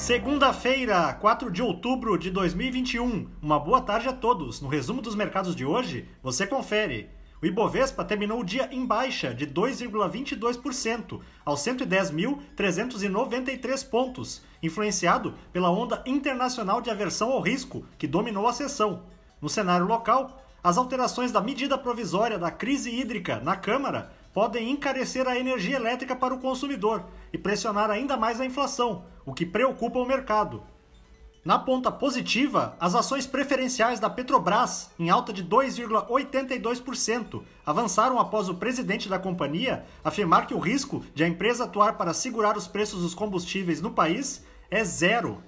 Segunda-feira, 4 de outubro de 2021. Uma boa tarde a todos. No resumo dos mercados de hoje, você confere. O Ibovespa terminou o dia em baixa de 2,22% aos 110.393 pontos, influenciado pela onda internacional de aversão ao risco que dominou a sessão. No cenário local, as alterações da medida provisória da crise hídrica na Câmara podem encarecer a energia elétrica para o consumidor e pressionar ainda mais a inflação, o que preocupa o mercado. Na ponta positiva, as ações preferenciais da Petrobras, em alta de 2,82%, avançaram após o presidente da companhia afirmar que o risco de a empresa atuar para segurar os preços dos combustíveis no país é zero.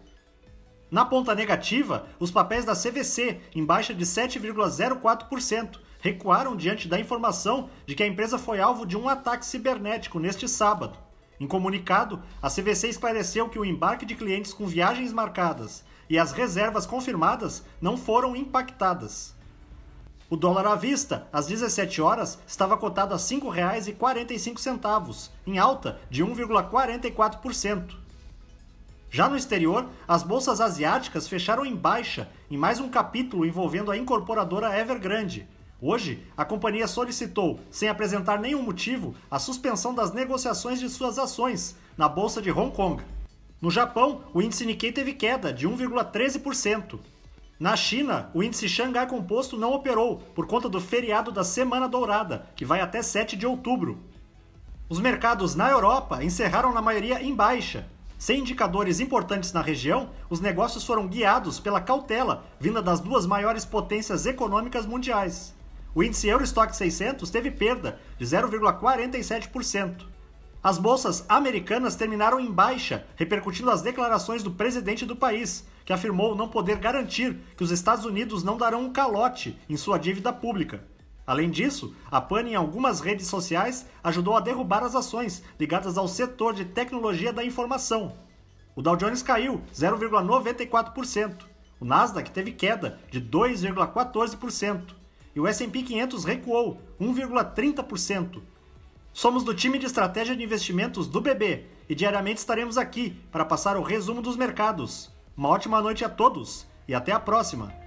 Na ponta negativa, os papéis da CVC, em baixa de 7,04%, recuaram diante da informação de que a empresa foi alvo de um ataque cibernético neste sábado. Em comunicado, a CVC esclareceu que o embarque de clientes com viagens marcadas e as reservas confirmadas não foram impactadas. O dólar à vista, às 17 horas, estava cotado a R$ 5,45, em alta de 1,44%. Já no exterior, as bolsas asiáticas fecharam em baixa em mais um capítulo envolvendo a incorporadora Evergrande, Hoje, a companhia solicitou, sem apresentar nenhum motivo, a suspensão das negociações de suas ações na bolsa de Hong Kong. No Japão, o índice Nikkei teve queda de 1,13%. Na China, o índice Xangai Composto não operou por conta do feriado da Semana Dourada, que vai até 7 de outubro. Os mercados na Europa encerraram na maioria em baixa. Sem indicadores importantes na região, os negócios foram guiados pela cautela vinda das duas maiores potências econômicas mundiais. O índice Eurostock 600 teve perda de 0,47%. As bolsas americanas terminaram em baixa, repercutindo as declarações do presidente do país, que afirmou não poder garantir que os Estados Unidos não darão um calote em sua dívida pública. Além disso, a pane em algumas redes sociais ajudou a derrubar as ações ligadas ao setor de tecnologia da informação. O Dow Jones caiu 0,94%. O Nasdaq teve queda de 2,14% e o S&P 500 recuou 1,30%. Somos do time de estratégia de investimentos do BB e diariamente estaremos aqui para passar o resumo dos mercados. Uma ótima noite a todos e até a próxima!